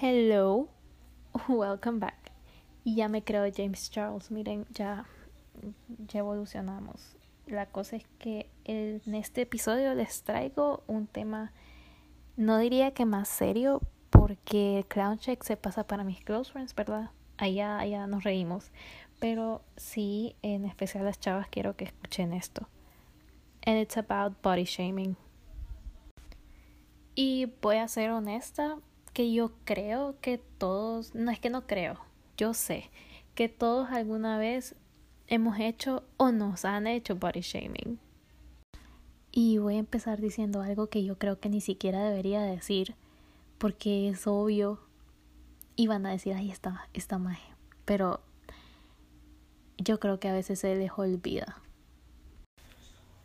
Hello, welcome back. Ya me creo James Charles, miren, ya, ya evolucionamos. La cosa es que en este episodio les traigo un tema, no diría que más serio, porque Clown Check se pasa para mis close friends, ¿verdad? Allá, allá nos reímos. Pero sí, en especial las chavas, quiero que escuchen esto. And it's about body shaming. Y voy a ser honesta, que yo creo que todos, no es que no creo, yo sé que todos alguna vez hemos hecho o nos han hecho body shaming. Y voy a empezar diciendo algo que yo creo que ni siquiera debería decir, porque es obvio. Y van a decir, ahí está, está mal. Pero yo creo que a veces se les olvida.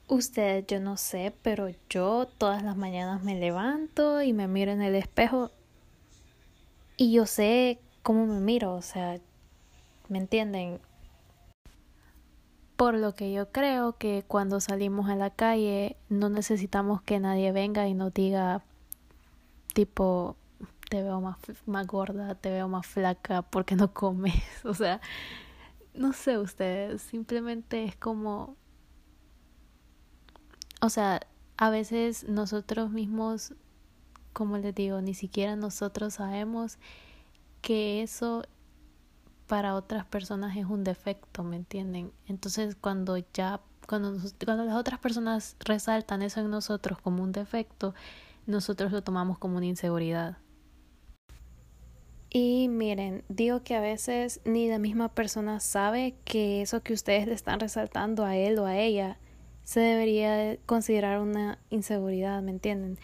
Usted, yo no sé, pero yo todas las mañanas me levanto y me miro en el espejo y yo sé cómo me miro, o sea, ¿me entienden? Por lo que yo creo que cuando salimos a la calle no necesitamos que nadie venga y nos diga tipo te veo más, más gorda, te veo más flaca porque no comes, o sea, no sé ustedes, simplemente es como, o sea, a veces nosotros mismos como les digo, ni siquiera nosotros sabemos que eso para otras personas es un defecto, ¿me entienden? Entonces cuando ya, cuando, cuando las otras personas resaltan eso en nosotros como un defecto, nosotros lo tomamos como una inseguridad. Y miren, digo que a veces ni la misma persona sabe que eso que ustedes le están resaltando a él o a ella se debería considerar una inseguridad, ¿me entienden?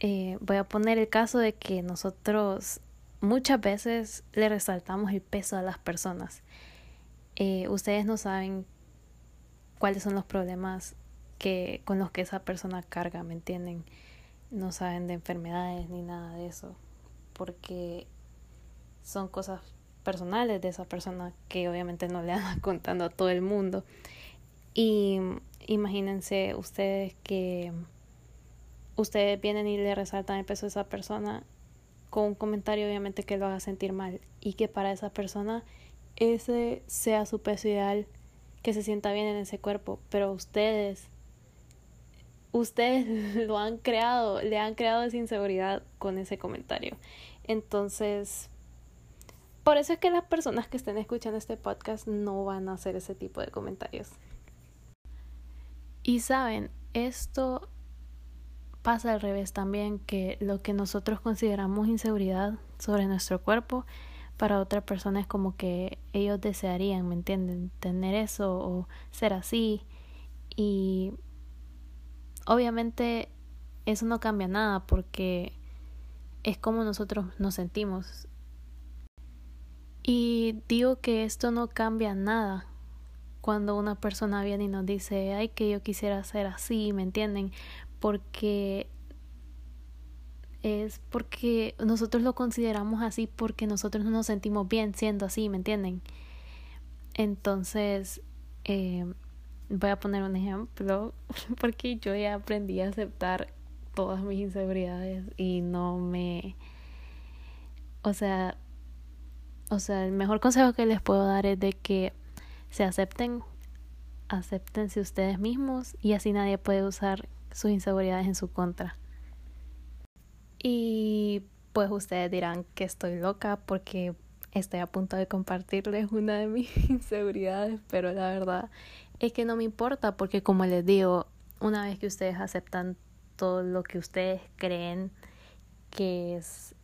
Eh, voy a poner el caso de que nosotros muchas veces le resaltamos el peso a las personas. Eh, ustedes no saben cuáles son los problemas que con los que esa persona carga, ¿me entienden? No saben de enfermedades ni nada de eso, porque son cosas personales de esa persona que obviamente no le andan contando a todo el mundo. Y imagínense ustedes que ustedes vienen y le resaltan el peso de esa persona con un comentario obviamente que lo haga sentir mal y que para esa persona ese sea su peso ideal, que se sienta bien en ese cuerpo, pero ustedes ustedes lo han creado, le han creado esa inseguridad con ese comentario. Entonces, por eso es que las personas que estén escuchando este podcast no van a hacer ese tipo de comentarios. Y saben, esto pasa al revés también, que lo que nosotros consideramos inseguridad sobre nuestro cuerpo, para otra persona es como que ellos desearían, ¿me entienden? Tener eso o ser así. Y obviamente eso no cambia nada porque es como nosotros nos sentimos. Y digo que esto no cambia nada cuando una persona viene y nos dice, ay, que yo quisiera ser así, ¿me entienden? Porque es porque nosotros lo consideramos así porque nosotros no nos sentimos bien siendo así, ¿me entienden? Entonces, eh, voy a poner un ejemplo porque yo ya aprendí a aceptar todas mis inseguridades y no me... O sea, o sea, el mejor consejo que les puedo dar es de que se acepten, aceptense ustedes mismos y así nadie puede usar sus inseguridades en su contra. Y pues ustedes dirán que estoy loca porque estoy a punto de compartirles una de mis inseguridades, pero la verdad es que no me importa porque como les digo, una vez que ustedes aceptan todo lo que ustedes creen que es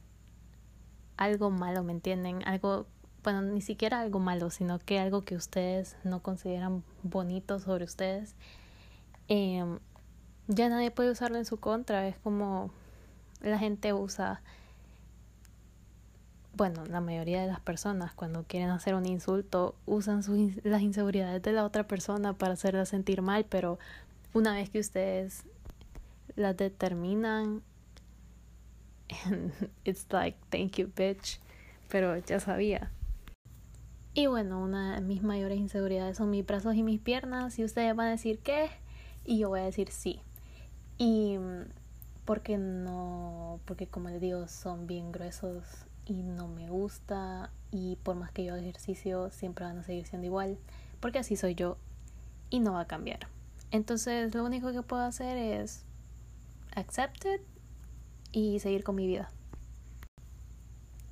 algo malo, ¿me entienden? Algo, bueno, ni siquiera algo malo, sino que algo que ustedes no consideran bonito sobre ustedes. Eh, ya nadie puede usarlo en su contra. Es como la gente usa, bueno, la mayoría de las personas cuando quieren hacer un insulto usan sus, las inseguridades de la otra persona para hacerla sentir mal, pero una vez que ustedes las determinan, it's like, thank you, bitch, pero ya sabía. Y bueno, una de mis mayores inseguridades son mis brazos y mis piernas. Y ustedes van a decir, ¿qué? Y yo voy a decir sí. Y porque no, porque como les digo, son bien gruesos y no me gusta y por más que yo haga ejercicio siempre van a seguir siendo igual, porque así soy yo y no va a cambiar. Entonces lo único que puedo hacer es accept it y seguir con mi vida.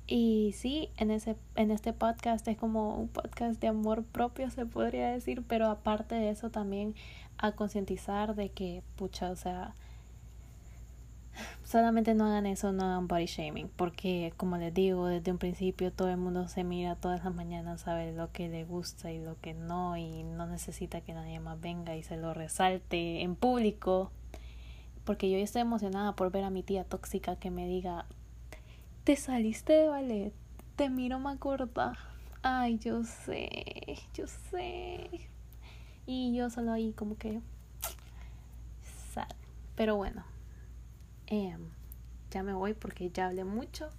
Y sí, en, ese, en este podcast es como un podcast de amor propio, se podría decir, pero aparte de eso también a concientizar de que, pucha, o sea, solamente no hagan eso, no hagan body shaming, porque como les digo, desde un principio todo el mundo se mira todas las mañanas, sabe lo que le gusta y lo que no, y no necesita que nadie más venga y se lo resalte en público, porque yo estoy emocionada por ver a mi tía tóxica que me diga, te saliste de ballet, te miro más corta, ay, yo sé, yo sé, y yo solo ahí como que sad, pero bueno Em, ya me voy porque ya hablé mucho.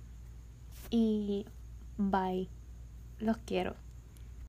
Y bye. Los quiero.